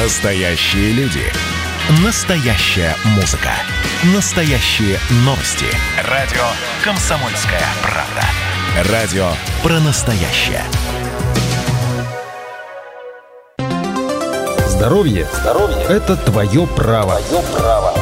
Настоящие люди. Настоящая музыка. Настоящие новости. Радио «Комсомольская правда». Радио про настоящее. Здоровье, Здоровье – это твое право. Твое право.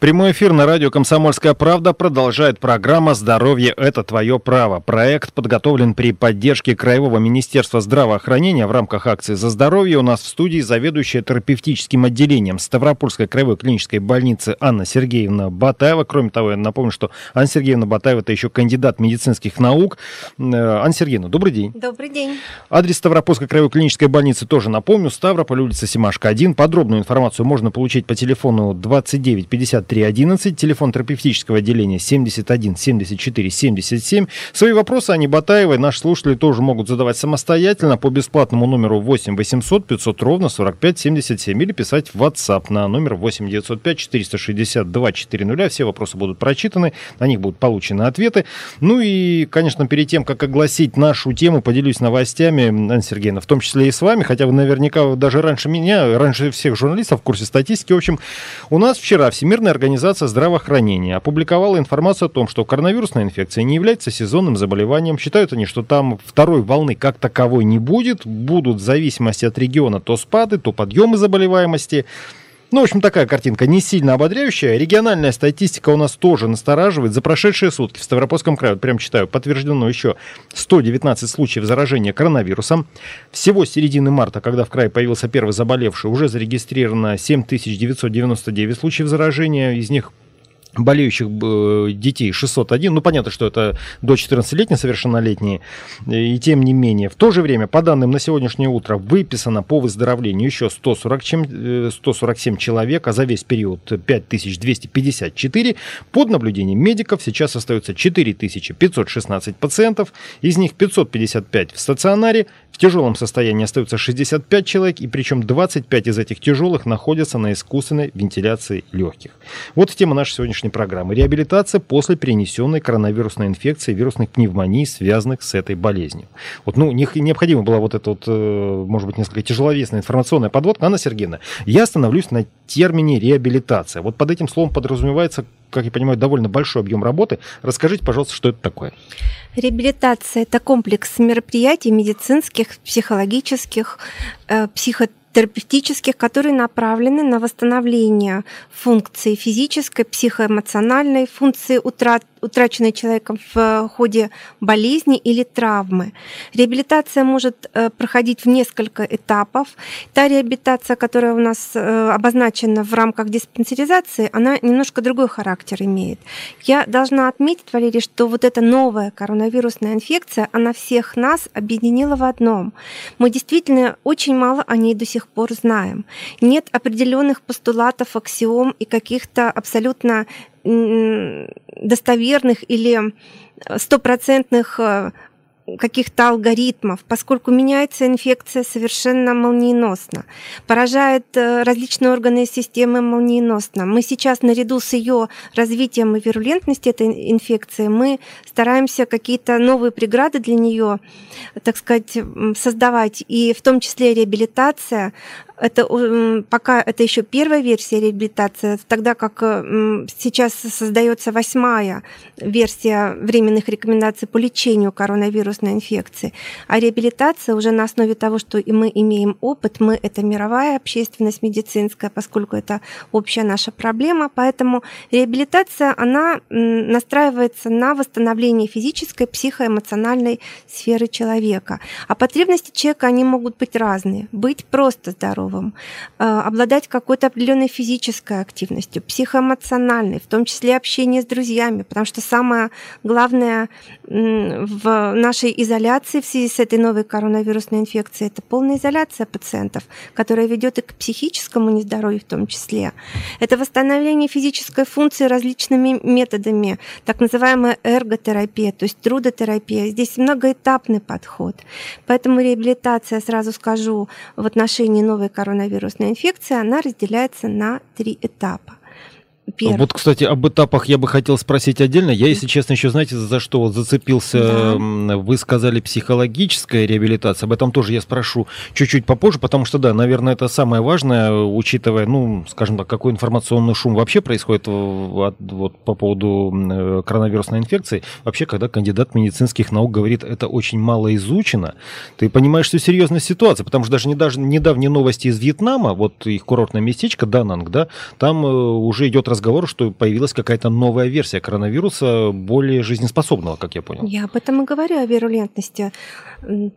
Прямой эфир на радио «Комсомольская правда» продолжает программа «Здоровье – это твое право». Проект подготовлен при поддержке Краевого министерства здравоохранения в рамках акции «За здоровье». У нас в студии заведующая терапевтическим отделением Ставропольской краевой клинической больницы Анна Сергеевна Батаева. Кроме того, я напомню, что Анна Сергеевна Батаева – это еще кандидат медицинских наук. Э, Анна Сергеевна, добрый день. Добрый день. Адрес Ставропольской краевой клинической больницы тоже напомню. Ставрополь, улица Симашка, 1. Подробную информацию можно получить по телефону 29 50 311, телефон терапевтического отделения 71 74 77. Свои вопросы Ани Батаевой наши слушатели тоже могут задавать самостоятельно по бесплатному номеру 8 800 500 ровно 45 77 или писать в WhatsApp на номер 8 905 462 400. Все вопросы будут прочитаны, на них будут получены ответы. Ну и, конечно, перед тем, как огласить нашу тему, поделюсь новостями, Анна Сергеевна, в том числе и с вами, хотя вы наверняка даже раньше меня, раньше всех журналистов в курсе статистики. В общем, у нас вчера Всемирная Организация здравоохранения опубликовала информацию о том, что коронавирусная инфекция не является сезонным заболеванием. Считают они, что там второй волны как таковой не будет. Будут в зависимости от региона то спады, то подъемы заболеваемости. Ну, в общем, такая картинка не сильно ободряющая. Региональная статистика у нас тоже настораживает. За прошедшие сутки в Ставропольском крае, вот прям читаю, подтверждено еще 119 случаев заражения коронавирусом. Всего с середины марта, когда в крае появился первый заболевший, уже зарегистрировано 7999 случаев заражения. Из них болеющих э, детей 601. Ну, понятно, что это до 14-летние совершеннолетние. И тем не менее, в то же время, по данным на сегодняшнее утро, выписано по выздоровлению еще 140, 147 э, человек, а за весь период 5254. Под наблюдением медиков сейчас остается 4516 пациентов. Из них 555 в стационаре, тяжелом состоянии остаются 65 человек, и причем 25 из этих тяжелых находятся на искусственной вентиляции легких. Вот тема нашей сегодняшней программы. Реабилитация после перенесенной коронавирусной инфекции, вирусных пневмоний, связанных с этой болезнью. Вот, ну, необходима была вот эта вот, э, может быть, несколько тяжеловесная информационная подводка. Анна Сергеевна, я остановлюсь на термине реабилитация. Вот под этим словом подразумевается, как я понимаю, довольно большой объем работы. Расскажите, пожалуйста, что это такое? Реабилитация – это комплекс мероприятий медицинских, психологических, э, психотерапевтических, терапевтических, которые направлены на восстановление функции физической, психоэмоциональной, функции утрат, утраченной человеком в ходе болезни или травмы. Реабилитация может э, проходить в несколько этапов. Та реабилитация, которая у нас э, обозначена в рамках диспансеризации, она немножко другой характер имеет. Я должна отметить, Валерий, что вот эта новая коронавирусная инфекция, она всех нас объединила в одном. Мы действительно очень мало о ней до сих пор знаем. Нет определенных постулатов, аксиом и каких-то абсолютно достоверных или стопроцентных э, каких-то алгоритмов, поскольку меняется инфекция совершенно молниеносно, поражает э, различные органы системы молниеносно. Мы сейчас наряду с ее развитием и вирулентностью этой инфекции, мы стараемся какие-то новые преграды для нее, так сказать, создавать, и в том числе реабилитация, это пока это еще первая версия реабилитации, тогда как сейчас создается восьмая версия временных рекомендаций по лечению коронавирусной инфекции. А реабилитация уже на основе того, что и мы имеем опыт, мы это мировая общественность медицинская, поскольку это общая наша проблема, поэтому реабилитация, она настраивается на восстановление физической, психоэмоциональной сферы человека. А потребности человека, они могут быть разные. Быть просто здоровым, здоровым, э, обладать какой-то определенной физической активностью, психоэмоциональной, в том числе общение с друзьями, потому что самое главное в нашей изоляции в связи с этой новой коронавирусной инфекцией это полная изоляция пациентов, которая ведет и к психическому нездоровью в том числе. Это восстановление физической функции различными методами, так называемая эрготерапия, то есть трудотерапия. Здесь многоэтапный подход. Поэтому реабилитация, сразу скажу, в отношении новой коронавирусная инфекция, она разделяется на три этапа. Первых. Вот, кстати, об этапах я бы хотел спросить отдельно. Я, если честно, еще, знаете, за что вот зацепился, да. вы сказали психологическая реабилитация. Об этом тоже я спрошу чуть-чуть попозже, потому что, да, наверное, это самое важное, учитывая, ну, скажем так, какой информационный шум вообще происходит вот, вот по поводу э, коронавирусной инфекции. Вообще, когда кандидат медицинских наук говорит, это очень мало изучено, ты понимаешь, что серьезная ситуация, потому что даже недавние новости из Вьетнама, вот их курортное местечко Дананг, да, там э, уже идет разговор, что появилась какая-то новая версия коронавируса, более жизнеспособного, как я понял. Я об этом и говорю, о вирулентности.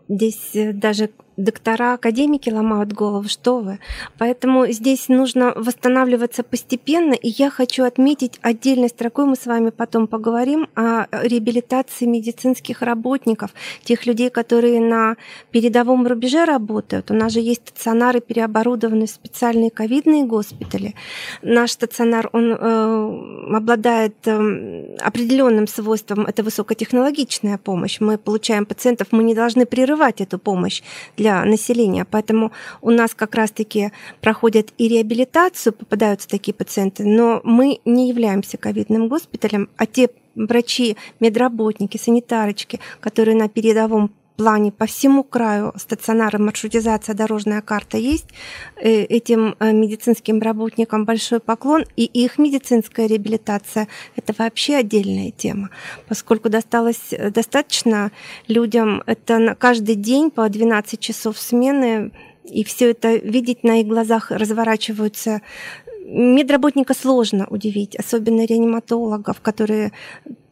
Здесь э, даже доктора, академики ломают голову, что вы. Поэтому здесь нужно восстанавливаться постепенно, и я хочу отметить отдельной строкой, мы с вами потом поговорим о реабилитации медицинских работников, тех людей, которые на передовом рубеже работают. У нас же есть стационары, переоборудованные в специальные ковидные госпитали. Наш стационар, он э, обладает э, определенным свойством, это высокотехнологичная помощь. Мы получаем пациентов, мы не должны прерывать эту помощь для населения. Поэтому у нас как раз-таки проходят и реабилитацию, попадаются такие пациенты, но мы не являемся ковидным госпиталем, а те врачи, медработники, санитарочки, которые на передовом плане по всему краю стационара маршрутизация дорожная карта есть. Э, этим э, медицинским работникам большой поклон. И их медицинская реабилитация – это вообще отдельная тема, поскольку досталось э, достаточно людям, это на каждый день по 12 часов смены, и все это видеть на их глазах разворачиваются медработника сложно удивить, особенно реаниматологов, которые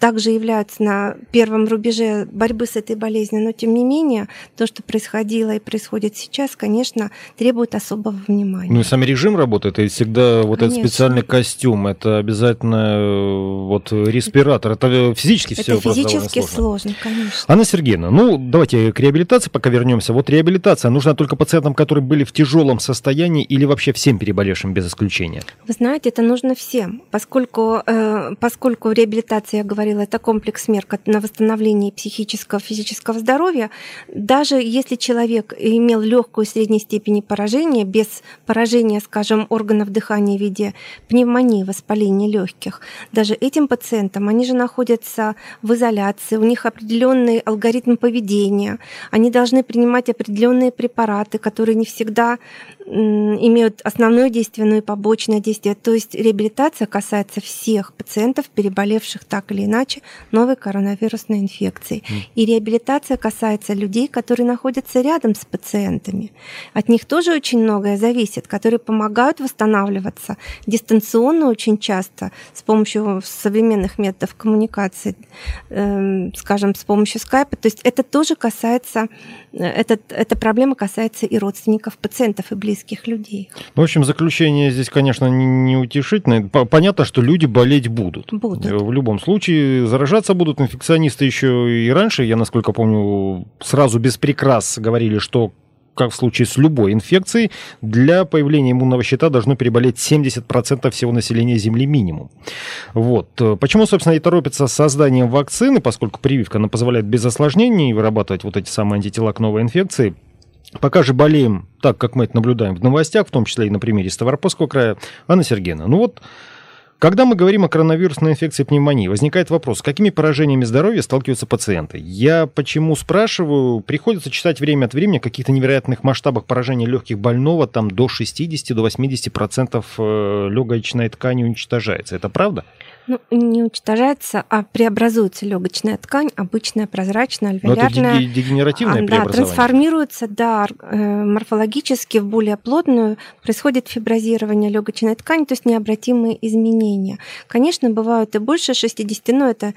также являются на первом рубеже борьбы с этой болезнью, но тем не менее то, что происходило и происходит сейчас, конечно, требует особого внимания. Ну и сам режим работает, и всегда вот конечно. этот специальный костюм, это обязательно э, вот респиратор, это физически это все Это физически сложно. сложно, конечно. Анна Сергеевна, ну давайте к реабилитации пока вернемся. Вот реабилитация нужна только пациентам, которые были в тяжелом состоянии или вообще всем переболевшим без исключения? Вы знаете, это нужно всем, поскольку, э, поскольку реабилитация, я говорила, это комплекс мер на восстановление психического, физического здоровья. Даже если человек имел легкую средней степени поражения, без поражения, скажем, органов дыхания в виде пневмонии, воспаления легких, даже этим пациентам, они же находятся в изоляции, у них определенный алгоритм поведения, они должны принимать определенные препараты, которые не всегда имеют основное действие, но и побочное действие. То есть реабилитация касается всех пациентов, переболевших так или иначе новой коронавирусной инфекцией. Mm. И реабилитация касается людей, которые находятся рядом с пациентами. От них тоже очень многое зависит, которые помогают восстанавливаться дистанционно очень часто с помощью современных методов коммуникации, э, скажем, с помощью скайпа. То есть это тоже касается, э, этот, эта проблема касается и родственников пациентов, и близких близких людей. Ну, в общем, заключение здесь, конечно, неутешительное. Понятно, что люди болеть будут. Будут. В любом случае, заражаться будут инфекционисты еще и раньше. Я, насколько помню, сразу без прикрас говорили, что как в случае с любой инфекцией, для появления иммунного щита должно переболеть 70% всего населения Земли минимум. Вот. Почему, собственно, и торопятся с созданием вакцины, поскольку прививка она позволяет без осложнений вырабатывать вот эти самые антитела к новой инфекции, Пока же болеем так, как мы это наблюдаем в новостях, в том числе и на примере Ставропольского края, Анна Сергеевна, ну вот, когда мы говорим о коронавирусной инфекции пневмонии, возникает вопрос, с какими поражениями здоровья сталкиваются пациенты? Я почему спрашиваю? Приходится читать время от времени о каких-то невероятных масштабах поражения легких больного, там до 60-80% до 80% э, легочной ткани уничтожается. Это правда? Ну, не уничтожается, а преобразуется легочная ткань, обычная прозрачная, альвеолярная. Но это дегенеративное Да, трансформируется, да, э, морфологически в более плотную, происходит фиброзирование легочной ткани, то есть необратимые изменения. Конечно, бывают и больше 60, но это,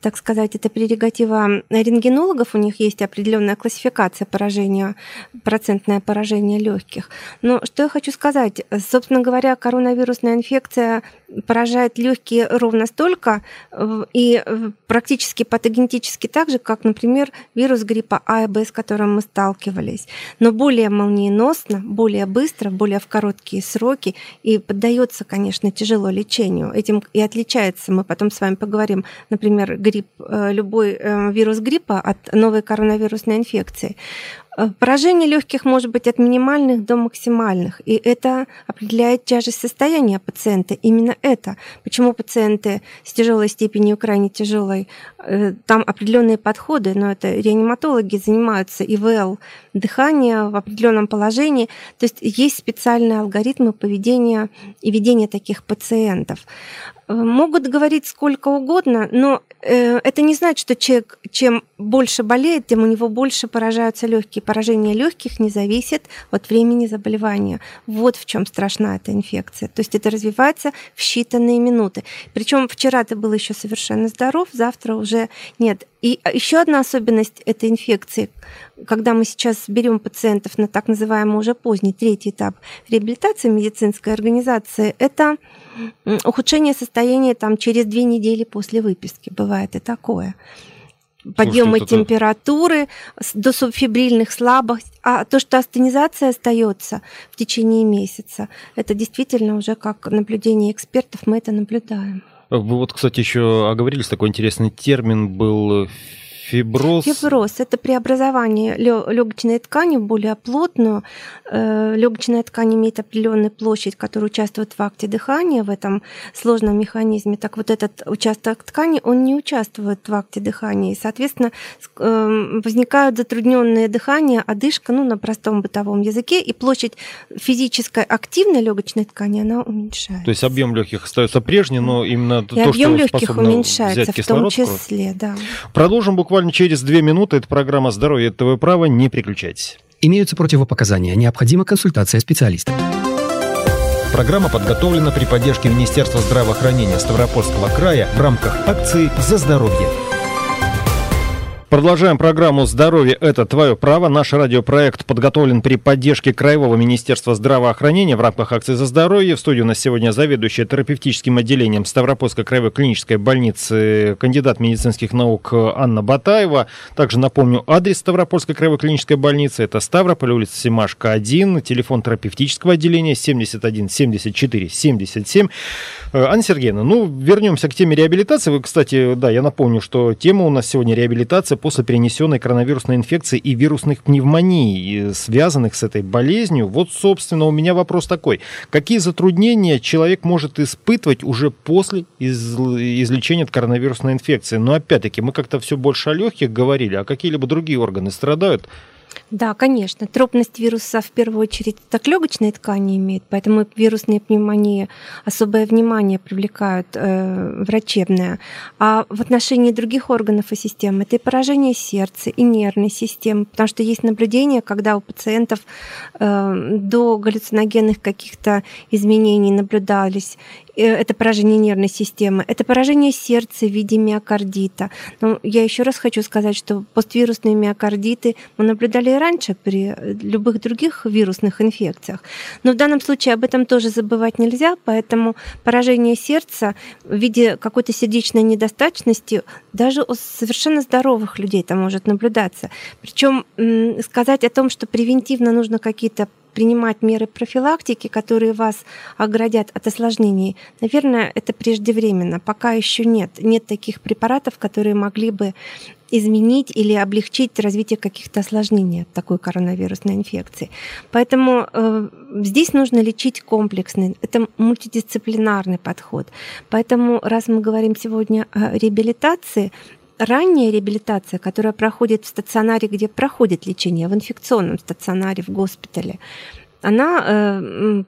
так сказать, это прерогатива рентгенологов, у них есть определенная классификация поражения, процентное поражение легких. Но что я хочу сказать, собственно говоря, коронавирусная инфекция поражает легкие ровно столько э, и э, практически патогенетически так же, как, например, вирус гриппа А и Б, с которым мы сталкивались, но более молниеносно, более быстро, более в короткие сроки и поддается, конечно, тяжело лечению. Этим и отличается, мы потом с вами поговорим, например, грипп, э, любой вирус гриппа от новой коронавирусной инфекции. Э, поражение легких может быть от минимальных до максимальных, и это определяет тяжесть состояния пациента. Именно это. Почему пациенты с тяжелой степенью крайне тяжелой, э, там определенные подходы, но это реаниматологи занимаются ИВЛ дыхания в определенном положении. То есть есть специальные алгоритмы поведения и ведения таких пациентов. Э, могут говорить сколько угодно, но э, это не значит, что человек чем больше болеет, тем у него больше поражаются легкие. Поражение легких не зависит от времени заболевания. Вот в чем страшна эта инфекция. То есть это развивается в считанные минуты. Причем вчера ты был еще совершенно здоров, завтра уже нет. И еще одна особенность этой инфекции, когда мы сейчас берем пациентов на так называемый уже поздний третий этап реабилитации медицинской организации, это ухудшение состояния там через две недели после выписки. Бывает и такое. Подъемы Слушайте, температуры до субфибрильных слабость, а то, что астенизация остается в течение месяца, это действительно уже как наблюдение экспертов, мы это наблюдаем. Вы вот, кстати, еще оговорились, такой интересный термин был Фиброз. Фиброз – это преобразование легочной ткани в более плотную. Э, Легочная ткань имеет определенную площадь, которая участвует в акте дыхания, в этом сложном механизме. Так вот этот участок ткани, он не участвует в акте дыхания. И, соответственно, эм, возникают затрудненные дыхания, одышка, ну, на простом бытовом языке, и площадь физической активной легочной ткани, она уменьшается. То есть объем легких остается прежний, но именно и то, объем что легких уменьшается, в том числе, да. Продолжим буквально буквально через две минуты. Это программа «Здоровье ТВ Право». Не переключайтесь. Имеются противопоказания. Необходима консультация специалиста. Программа подготовлена при поддержке Министерства здравоохранения Ставропольского края в рамках акции «За здоровье». Продолжаем программу «Здоровье – это твое право». Наш радиопроект подготовлен при поддержке Краевого министерства здравоохранения в рамках акции «За здоровье». В студии у нас сегодня заведующая терапевтическим отделением Ставропольской краевой клинической больницы, кандидат медицинских наук Анна Батаева. Также напомню адрес Ставропольской краевой клинической больницы. Это Ставрополь, улица Семашка, 1, телефон терапевтического отделения 71 74 77. Анна Сергеевна, ну, вернемся к теме реабилитации. Вы, кстати, да, я напомню, что тема у нас сегодня реабилитация после перенесенной коронавирусной инфекции и вирусных пневмоний, связанных с этой болезнью. Вот, собственно, у меня вопрос такой. Какие затруднения человек может испытывать уже после из- излечения от коронавирусной инфекции? Но опять-таки, мы как-то все больше о легких говорили, а какие-либо другие органы страдают? Да, конечно. Тропность вируса в первую очередь так легочные ткани имеет, поэтому вирусные пневмонии особое внимание привлекают э, врачебное. А в отношении других органов и систем это и поражение сердца, и нервной системы, потому что есть наблюдения, когда у пациентов э, до галлюциногенных каких-то изменений наблюдались это поражение нервной системы, это поражение сердца в виде миокардита. Но я еще раз хочу сказать, что поствирусные миокардиты мы наблюдали и раньше при любых других вирусных инфекциях. Но в данном случае об этом тоже забывать нельзя, поэтому поражение сердца в виде какой-то сердечной недостаточности даже у совершенно здоровых людей это может наблюдаться. Причем сказать о том, что превентивно нужно какие-то принимать меры профилактики, которые вас оградят от осложнений, наверное, это преждевременно. Пока еще нет. Нет таких препаратов, которые могли бы изменить или облегчить развитие каких-то осложнений от такой коронавирусной инфекции. Поэтому э, здесь нужно лечить комплексно. Это мультидисциплинарный подход. Поэтому, раз мы говорим сегодня о реабилитации, ранняя реабилитация, которая проходит в стационаре, где проходит лечение, в инфекционном стационаре, в госпитале, она э,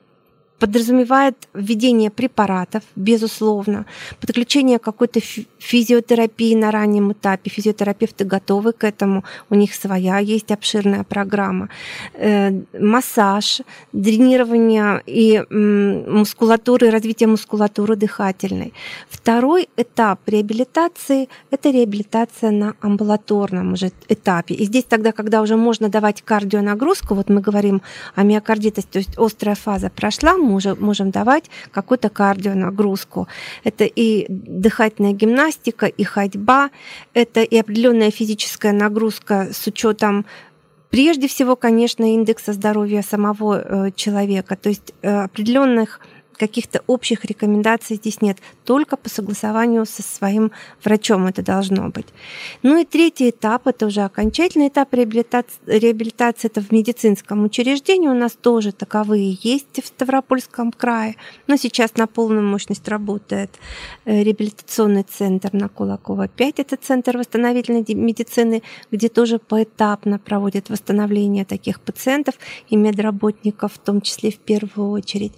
подразумевает введение препаратов, безусловно, подключение какой-то физиотерапии на раннем этапе. Физиотерапевты готовы к этому, у них своя есть обширная программа. Э, массаж, дренирование и мускулатуры, развитие мускулатуры дыхательной. Второй этап реабилитации – это реабилитация на амбулаторном уже этапе. И здесь тогда, когда уже можно давать кардионагрузку, вот мы говорим о миокардитосе, то есть острая фаза прошла, мы можем давать какую-то кардионагрузку. Это и дыхательная гимнастика, и ходьба, это и определенная физическая нагрузка с учетом прежде всего, конечно, индекса здоровья самого э, человека, то есть э, определенных каких-то общих рекомендаций здесь нет. Только по согласованию со своим врачом это должно быть. Ну и третий этап, это уже окончательный этап реабилитации, реабилитации это в медицинском учреждении. У нас тоже таковые есть в Ставропольском крае. Но сейчас на полную мощность работает э, реабилитационный центр на Кулакова 5. Это центр восстановительной медицины, где тоже поэтапно проводят восстановление таких пациентов и медработников, в том числе в первую очередь.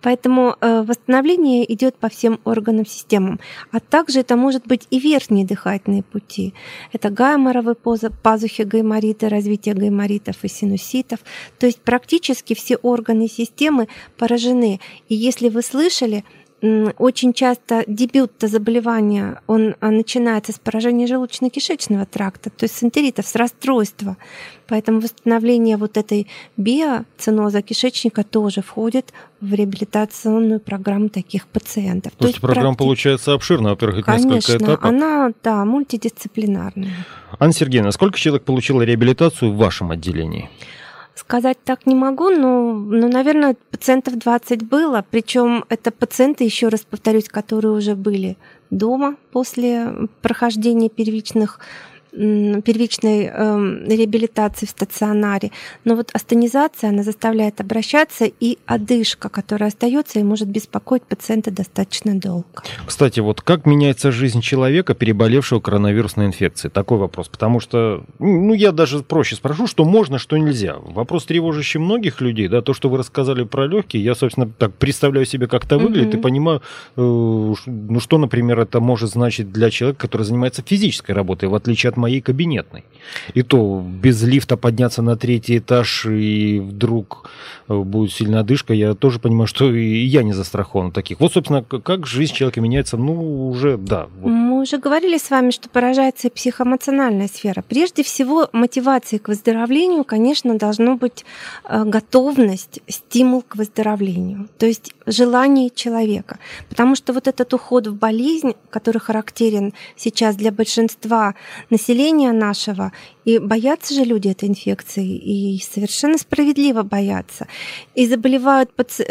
Поэтому э, восстановление идет по всем органам системам. А также это может быть и верхние дыхательные пути. Это гайморовые пазухи гайморита, развитие гайморитов и синуситов. То есть практически все органы системы поражены. И если вы слышали, очень часто дебют заболевания, он а, начинается с поражения желудочно-кишечного тракта, то есть с энтеритов, с расстройства. Поэтому восстановление вот этой биоциноза кишечника тоже входит в реабилитационную программу таких пациентов. То, то есть программа практи... получается обширная, во-первых, Конечно, несколько этапов. она, да, мультидисциплинарная. Анна Сергеевна, сколько человек получило реабилитацию в вашем отделении? Сказать так не могу, но, но, наверное, пациентов 20 было. Причем это пациенты, еще раз повторюсь, которые уже были дома после прохождения первичных первичной э, реабилитации в стационаре. Но вот астенизация, она заставляет обращаться, и одышка, которая остается и может беспокоить пациента достаточно долго. Кстати, вот как меняется жизнь человека, переболевшего коронавирусной инфекцией? Такой вопрос. Потому что, ну, я даже проще спрошу, что можно, что нельзя. Вопрос тревожащий многих людей, да, то, что вы рассказали про легкие, я, собственно, так представляю себе, как это выглядит, mm-hmm. и понимаю, э, ну, что, например, это может значить для человека, который занимается физической работой, в отличие от моей кабинетной. И то без лифта подняться на третий этаж и вдруг э, будет сильная одышка, я тоже понимаю, что и я не застрахован таких. Вот, собственно, как жизнь человека меняется, ну, уже, да. Вот. Мы уже говорили с вами, что поражается психоэмоциональная сфера. Прежде всего, мотивацией к выздоровлению, конечно, должно быть э, готовность, стимул к выздоровлению, то есть желание человека. Потому что вот этот уход в болезнь, который характерен сейчас для большинства населения нашего. И боятся же люди этой инфекции, и совершенно справедливо боятся. И заболевают,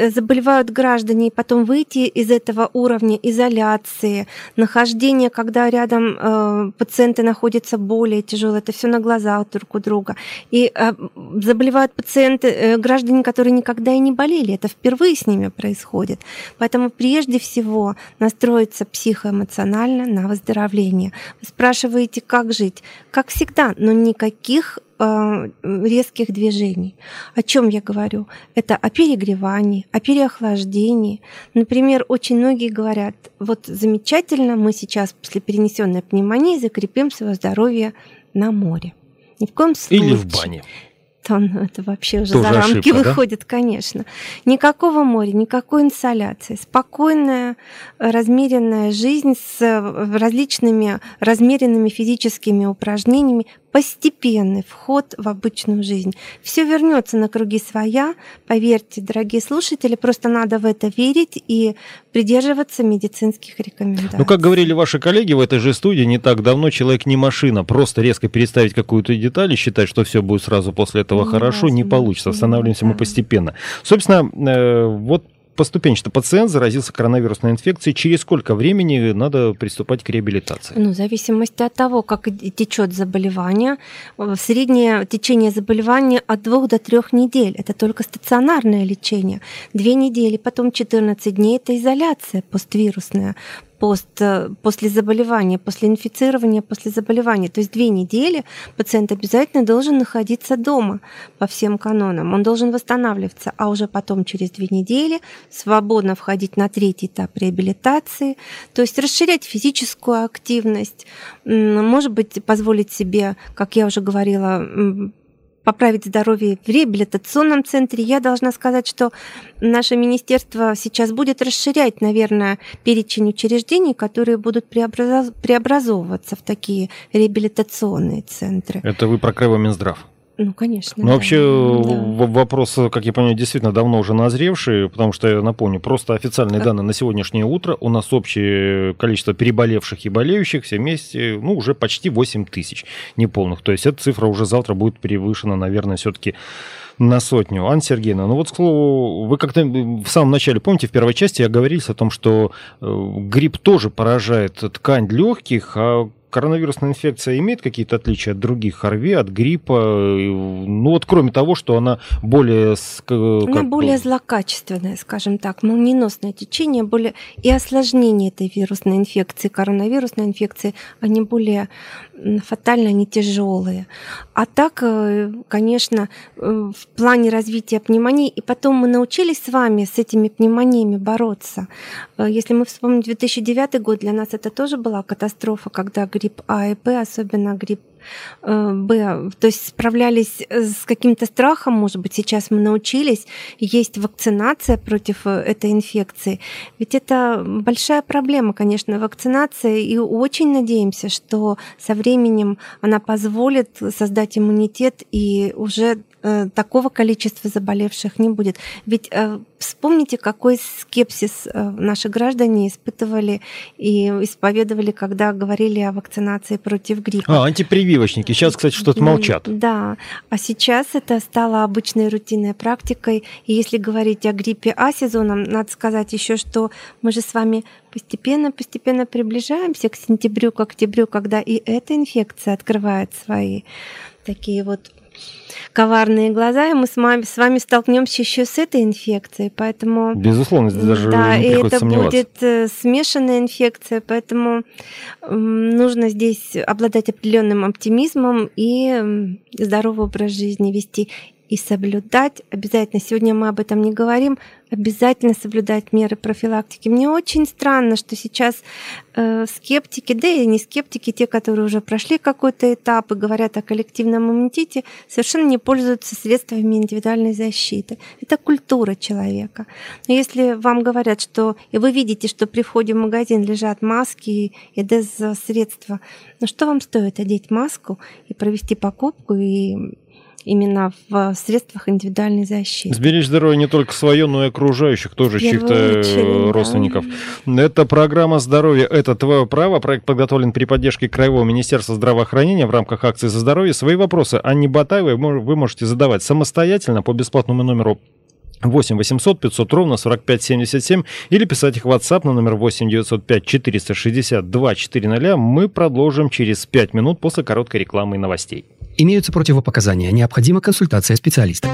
заболевают граждане, и потом выйти из этого уровня изоляции, нахождения, когда рядом э, пациенты находятся более тяжелые, это все на глазах друг у друга. И э, заболевают пациенты, э, граждане, которые никогда и не болели, это впервые с ними происходит. Поэтому прежде всего настроиться психоэмоционально на выздоровление. Вы спрашиваете, как жить? Как всегда, но никаких э, резких движений. О чем я говорю? Это о перегревании, о переохлаждении. Например, очень многие говорят, вот замечательно, мы сейчас после перенесенной пневмонии закрепим свое здоровье на море. Ни в коем случае. Или в бане то это вообще уже Тоже за рамки ошибка, выходит, да? конечно. Никакого моря, никакой инсоляции. Спокойная, размеренная жизнь с различными размеренными физическими упражнениями, постепенный вход в обычную жизнь. Все вернется на круги своя, поверьте, дорогие слушатели, просто надо в это верить и придерживаться медицинских рекомендаций. Ну, как говорили ваши коллеги в этой же студии не так давно, человек не машина. Просто резко переставить какую-то деталь и считать, что все будет сразу после этого не хорошо, не получится. Восстанавливаемся да. мы постепенно. Собственно, э, вот поступенчато пациент заразился коронавирусной инфекцией, через сколько времени надо приступать к реабилитации? Ну, в зависимости от того, как течет заболевание. Среднее течение заболевания от двух до трех недель. Это только стационарное лечение. Две недели, потом 14 дней – это изоляция поствирусная пост, э, после заболевания, после инфицирования, после заболевания. То есть две недели пациент обязательно должен находиться дома по всем канонам. Он должен восстанавливаться, а уже потом через две недели свободно входить на третий этап реабилитации, то есть расширять физическую активность, может быть, позволить себе, как я уже говорила, поправить здоровье в реабилитационном центре. Я должна сказать, что наше министерство сейчас будет расширять, наверное, перечень учреждений, которые будут преобразовываться в такие реабилитационные центры. Это вы про Краево Минздрав? Ну, конечно. Ну, да. вообще, Да. в- вопрос, как я понимаю, действительно давно уже назревший, потому что, я напомню, просто официальные данные на сегодняшнее утро, у нас общее количество переболевших и болеющих все вместе, ну, уже почти 8 тысяч неполных. То есть эта цифра уже завтра будет превышена, наверное, все-таки на сотню. Анна Сергеевна, ну вот, к слову, вы как-то в самом начале, помните, в первой части оговорились о том, что э, грипп тоже поражает ткань легких, а коронавирусная инфекция имеет какие-то отличия от других ОРВИ, от гриппа? Ну вот кроме того, что она более... Она более злокачественная, скажем так, молниеносное течение, более и осложнение этой вирусной инфекции, коронавирусной инфекции, они более м, фатальны, они тяжелые. А так, э, конечно, э, в плане развития пневмонии, и потом мы научились с вами с этими пневмониями бороться. Э, Если мы вспомним 2009 год, для нас это тоже была катастрофа, когда грипп А и Б, особенно грипп э, Б, то есть справлялись э, с каким-то страхом, может быть, сейчас мы научились, есть вакцинация против э, этой инфекции. Ведь это большая проблема, конечно, вакцинация, и очень надеемся, что со временем она позволит создать иммунитет, и уже такого количества заболевших не будет. Ведь э, вспомните, какой скепсис э, наши граждане испытывали и исповедовали, когда говорили о вакцинации против гриппа. А, антипрививочники. Сейчас, кстати, что-то молчат. Да, а сейчас это стало обычной рутинной практикой. И если говорить о гриппе А сезоном, надо сказать еще, что мы же с вами постепенно-постепенно приближаемся к сентябрю, к октябрю, когда и эта инфекция открывает свои такие вот коварные глаза, и мы с вами, с вами столкнемся еще с этой инфекцией, поэтому Безусловно, здесь даже да, не и это будет э, смешанная инфекция, поэтому нужно здесь обладать определенным оптимизмом и здоровый образ жизни вести и соблюдать обязательно. Сегодня мы об этом не говорим. Обязательно соблюдать меры профилактики. Мне очень странно, что сейчас э, скептики, да и не скептики, те, которые уже прошли какой-то этап и говорят о коллективном иммунитете, совершенно не пользуются средствами индивидуальной защиты. Это культура человека. Но если вам говорят, что и вы видите, что при входе в магазин лежат маски и дезсредства, ну что вам стоит одеть маску и провести покупку и именно в средствах индивидуальной защиты? Сберечь здоровье не только свое, но и окружающих, тоже чьих-то э, очередь, да. родственников. Это программа «Здоровье – это твое право». Проект подготовлен при поддержке Краевого министерства здравоохранения в рамках акции «За здоровье». Свои вопросы Анне Батаевой вы можете задавать самостоятельно по бесплатному номеру 8 800 500 ровно 45 77 или писать их в WhatsApp на номер 8 905 462 400. Мы продолжим через 5 минут после короткой рекламы и новостей. Имеются противопоказания. Необходима консультация специалиста.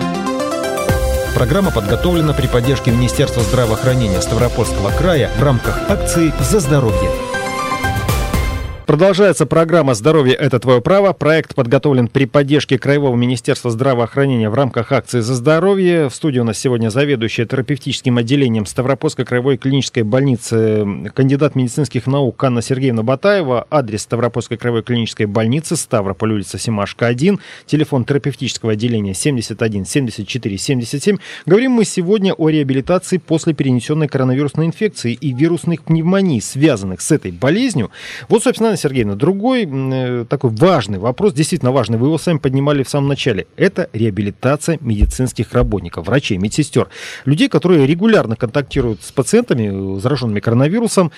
Программа подготовлена при поддержке Министерства здравоохранения Ставропольского края в рамках акции «За здоровье». Продолжается программа «Здоровье – это твое право». Проект подготовлен при поддержке Краевого министерства здравоохранения в рамках акции «За здоровье». В студии у нас сегодня заведующая терапевтическим отделением Ставропольской краевой клинической больницы, кандидат медицинских наук Анна Сергеевна Батаева. Адрес Ставропольской краевой клинической больницы, Ставрополь, улица Семашка, 1. Телефон терапевтического отделения 71 74 77. Говорим мы сегодня о реабилитации после перенесенной коронавирусной инфекции и вирусных пневмоний, связанных с этой болезнью. Вот, собственно, Анна Сергеевна, другой э, такой важный вопрос, действительно важный, вы его сами поднимали в самом начале. Это реабилитация медицинских работников, врачей, медсестер, людей, которые регулярно контактируют с пациентами, э, зараженными коронавирусом.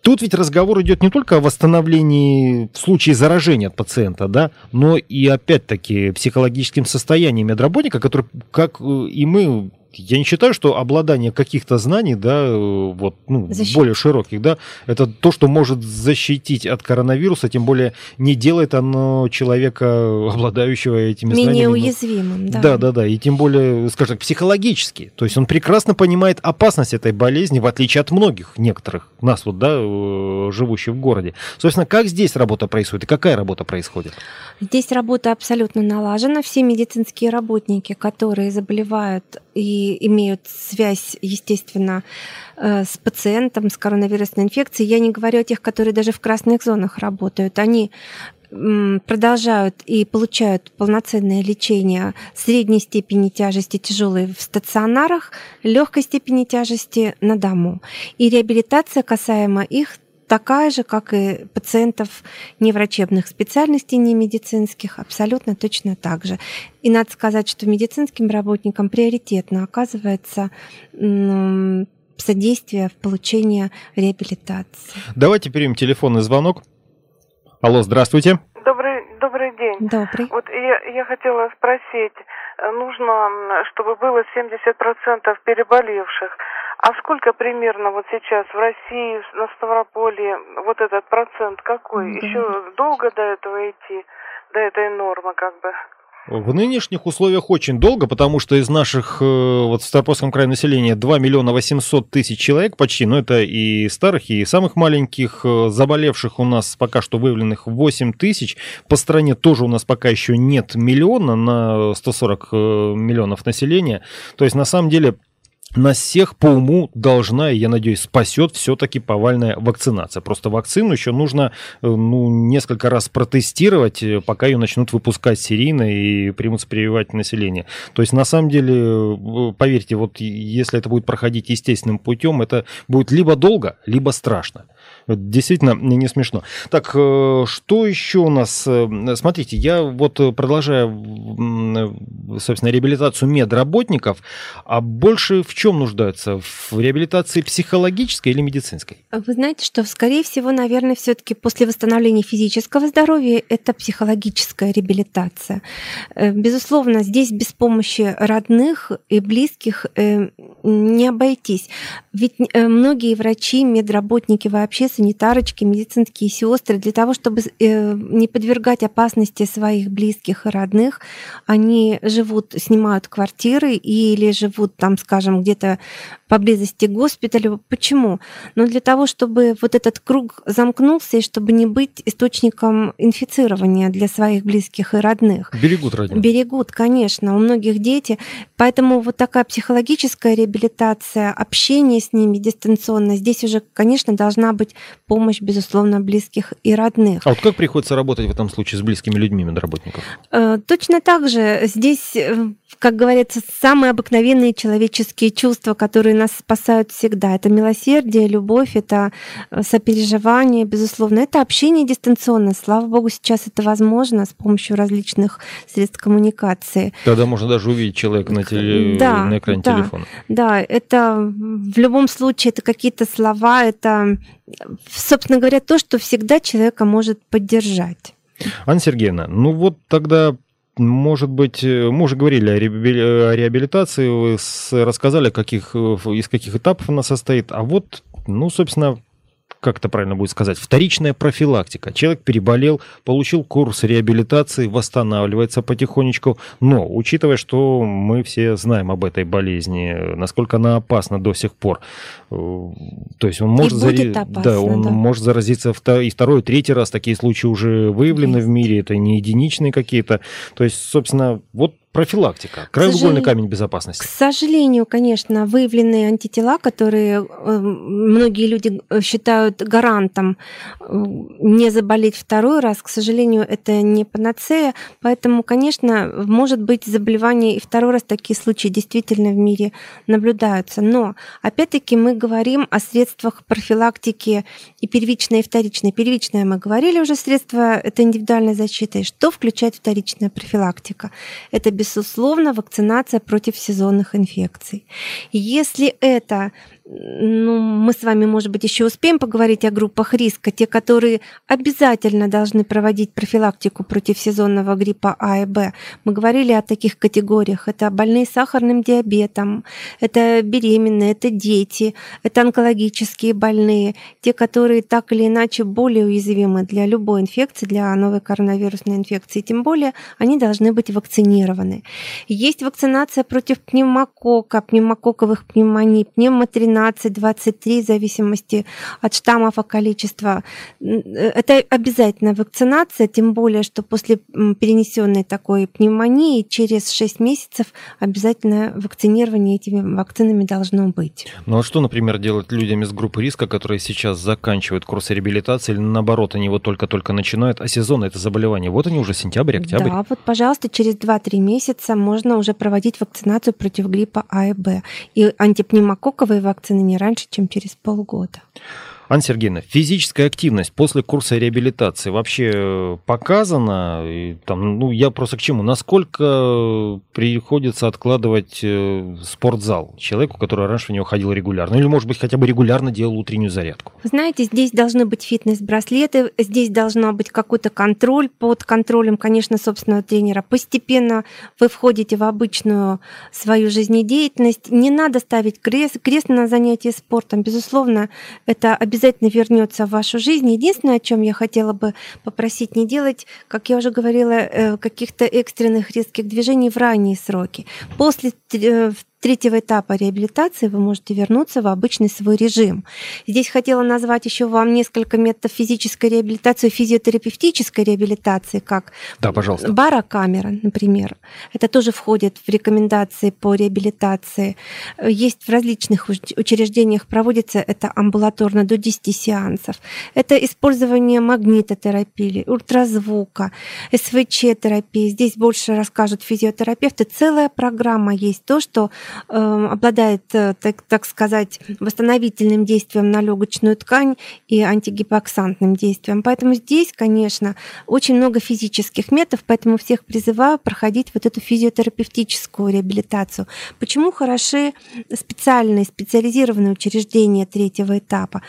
Тут ведь разговор идет не только о восстановлении в случае заражения от пациента, да, но и опять-таки психологическим состоянием медработника, который, как э, и мы, я не считаю, что обладание каких-то знаний, да, э, вот, ну, Защит- более широких, да, это то, что может защитить от коронавируса, тем более не делает оно человека, обладающего этими Менее знаниями. ну, уязвимым, да. Да, да, да. И тем более, скажем так, психологически. То есть он прекрасно понимает опасность этой болезни, в отличие от многих некоторых нас, вот, да, э, живущих в городе. Собственно, как здесь работа происходит и какая работа происходит? Здесь работа абсолютно налажена. Все медицинские работники, которые заболевают и имеют связь, естественно, э, с пациентом с коронавирусной инфекцией, я не говорю о тех, которые даже в красных зонах работают, они продолжают и получают полноценное лечение средней степени тяжести, тяжелой в стационарах, легкой степени тяжести на дому. И реабилитация касаемо их такая же, как и пациентов неврачебных специальностей, не медицинских, абсолютно точно так же. И надо сказать, что медицинским работникам приоритетно оказывается содействие в получении реабилитации. Давайте примем телефонный звонок. Алло, здравствуйте. Добрый, добрый день. Добрый. Вот я, я хотела спросить, нужно, чтобы было 70% переболевших. А сколько примерно вот сейчас в России, на Ставрополье, вот этот процент какой? Да. Еще долго до этого идти, до этой нормы как бы? В нынешних условиях очень долго, потому что из наших, э, вот в Ставропольском крае населения 2 миллиона 800 тысяч человек почти, но это и старых, и самых маленьких, э, заболевших у нас пока что выявленных 8 тысяч. По стране тоже у нас пока еще нет миллиона на 140 э, миллионов населения. То есть на самом деле нас всех по уму должна, и я надеюсь, спасет все-таки повальная вакцинация. Просто вакцину еще нужно э, ну, несколько раз протестировать, э, пока ее начнут выпускать серийно и примутся прививать население. То есть, на самом деле, э, поверьте, вот если это будет проходить естественным путем, это будет либо долго, либо страшно. Действительно, не смешно. Так, что еще у нас? Смотрите, я вот продолжаю, собственно, реабилитацию медработников, а больше в чем нуждаются? В реабилитации психологической или медицинской? Вы знаете, что, скорее всего, наверное, все-таки после восстановления физического здоровья это психологическая реабилитация. Э, безусловно, здесь без помощи родных и близких э, не обойтись. Ведь э, многие врачи, медработники, вообще санитарочки, медицинские сестры, для того, чтобы не подвергать опасности своих близких и родных, они живут, снимают квартиры или живут там, скажем, где где-то поблизости к госпиталю. Почему? Ну, для того, чтобы вот этот круг замкнулся, и чтобы не быть источником инфицирования для своих близких и родных. Берегут родных. Берегут, конечно. У многих дети. Поэтому вот такая психологическая реабилитация, общение с ними дистанционно, здесь уже, конечно, должна быть помощь, безусловно, близких и родных. А вот как приходится работать в этом случае с близкими людьми медработников? Э, точно так же. Здесь, э, как говорится, самые обыкновенные человеческие чувства, которые нас спасают всегда. Это милосердие, любовь, это э, сопереживание, безусловно. Это общение дистанционно. Слава богу, сейчас это возможно с помощью различных средств коммуникации. Тогда можно даже увидеть человека на, теле... да, на экране да, телефона. Да, это в любом случае это какие-то слова, это, собственно говоря, то, что всегда человека может поддержать. Анна Сергеевна, ну вот тогда может быть, э, мы уже говорили о реабилитации, вы рассказали, каких, э, из каких этапов она состоит. А вот, ну, собственно, как это правильно будет сказать, вторичная профилактика. Человек переболел, получил курс реабилитации, восстанавливается потихонечку, но учитывая, что мы все знаем об этой болезни, насколько она опасна до сих пор, э, то есть он может, зари... опасно, да, он да. может заразиться и второй, и третий раз, такие случаи уже выявлены Есть. в мире, это не единичные какие-то, то есть, собственно, вот профилактика, краеугольный камень безопасности. К сожалению, конечно, выявленные антитела, которые э, многие люди э, считают гарантом э, не заболеть второй раз, к сожалению, это не панацея, поэтому, конечно, может быть заболевание и второй раз такие случаи действительно в мире наблюдаются. Но, опять-таки, мы говорим о средствах профилактики и первичной, и вторичной. Первичная мы говорили уже средства, это индивидуальная защита. И что включает вторичная профилактика? Это безусловно, вакцинация против сезонных инфекций. Если это ну, мы с вами, может быть, еще успеем поговорить о группах риска, те, которые обязательно должны проводить профилактику против сезонного гриппа А и Б. Мы говорили о таких категориях. Это больные сахарным диабетом, это беременные, это дети, это онкологические больные, те, которые так или иначе более уязвимы для любой инфекции, для новой коронавирусной инфекции. Тем более они должны быть вакцинированы. Есть вакцинация против пневмокока, пневмококковых пневмоний, пневмотриноза, 12-23, в зависимости от штаммов и количества. Это обязательно вакцинация, тем более, что после перенесенной такой пневмонии через 6 месяцев обязательно вакцинирование этими вакцинами должно быть. Ну а что, например, делать людям из группы риска, которые сейчас заканчивают курс реабилитации, или наоборот, они его только-только начинают, а сезон это заболевание, вот они уже сентябрь, октябрь. Да, вот, пожалуйста, через 2-3 месяца можно уже проводить вакцинацию против гриппа А и Б. И антипневмококковые вакцины вакцины не раньше, чем через полгода. Анна Сергеевна, физическая активность после курса реабилитации вообще э, показана? И, там, ну, я просто к чему? Насколько приходится откладывать э, спортзал человеку, который раньше в него ходил регулярно? Или, может быть, хотя бы регулярно делал утреннюю зарядку? Знаете, здесь должны быть фитнес-браслеты, здесь должна быть какой-то контроль. Под контролем, конечно, собственного тренера. Постепенно вы входите в обычную свою жизнедеятельность. Не надо ставить крест, крест на занятие спортом. Безусловно, это обязательно обязательно вернется в вашу жизнь. Единственное, о чем я хотела бы попросить не делать, как я уже говорила, э, каких-то экстренных резких движений в ранние сроки. После э, третьего этапа реабилитации вы можете вернуться в обычный свой режим. Здесь хотела назвать еще вам несколько методов физической реабилитации, физиотерапевтической реабилитации, как да, пожалуйста. барокамера, например. Это тоже входит в рекомендации по реабилитации. Есть в различных учреждениях проводится это амбулаторно до 10 сеансов. Это использование магнитотерапии, ультразвука, СВЧ-терапии. Здесь больше расскажут физиотерапевты. Целая программа есть. То, что обладает, э, так, так сказать, восстановительным действием на легочную ткань и антигипоксантным действием. Поэтому здесь, конечно, очень много физических методов, поэтому всех призываю проходить вот эту физиотерапевтическую реабилитацию. Почему хороши специальные, специализированные учреждения третьего этапа?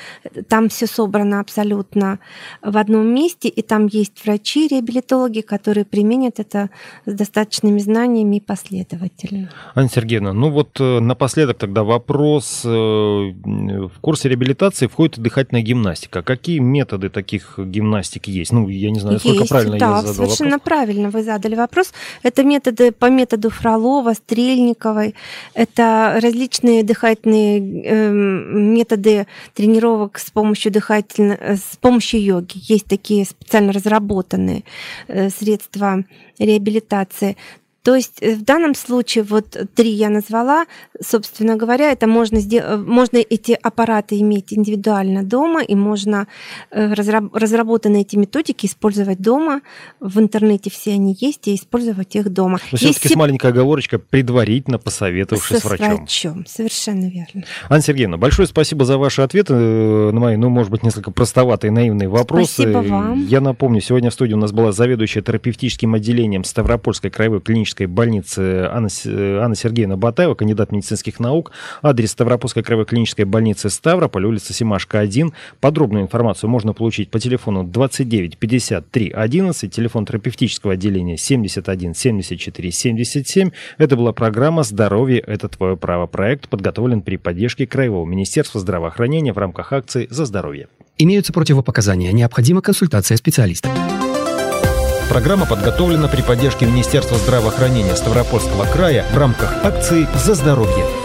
Там все собрано абсолютно в одном месте, и там есть врачи, реабилитологи, которые применят это с достаточными знаниями и последовательно. Анна Сергеевна, ну вот э, напоследок тогда вопрос. Э, в курсе реабилитации входит дыхательная гимнастика. Какие методы таких гимнастик есть? Ну, я не знаю, сколько есть, правильно да, я задал совершенно вопрос. правильно вы задали вопрос. Это методы по методу Фролова, Стрельниковой. Это различные дыхательные э, методы тренировок с помощью дыхательной, э, с помощью йоги. Есть такие специально разработанные э, средства реабилитации. То есть э, в данном случае вот три я назвала, собственно говоря, это можно э, можно эти аппараты иметь индивидуально дома и можно э, разработанные эти методики использовать дома. В интернете все они есть и использовать их дома. Но все-таки с маленькой оговорочкой предварительно посоветовавшись с врачом. врачом. Совершенно верно. Анна Сергеевна, большое спасибо за ваши ответы на мои, ну, может быть, несколько простоватые наивные вопросы. Спасибо вам. Я напомню, сегодня в студии у нас была заведующая терапевтическим отделением Ставропольской краевой клинической клинической больницы Анна, Анна Сергеевна Батаева, кандидат медицинских наук. Адрес Ставропольской краевой клинической больницы Ставрополь, улица Симашка, 1. Подробную информацию можно получить по телефону 29 53 11, телефон терапевтического отделения 71 74 77. Это была программа «Здоровье – это твое право». Проект подготовлен при поддержке Краевого министерства здравоохранения в рамках акции «За здоровье». Имеются противопоказания. Необходима консультация специалиста. Программа подготовлена при поддержке Министерства здравоохранения Ставропольского края в рамках акции «За здоровье».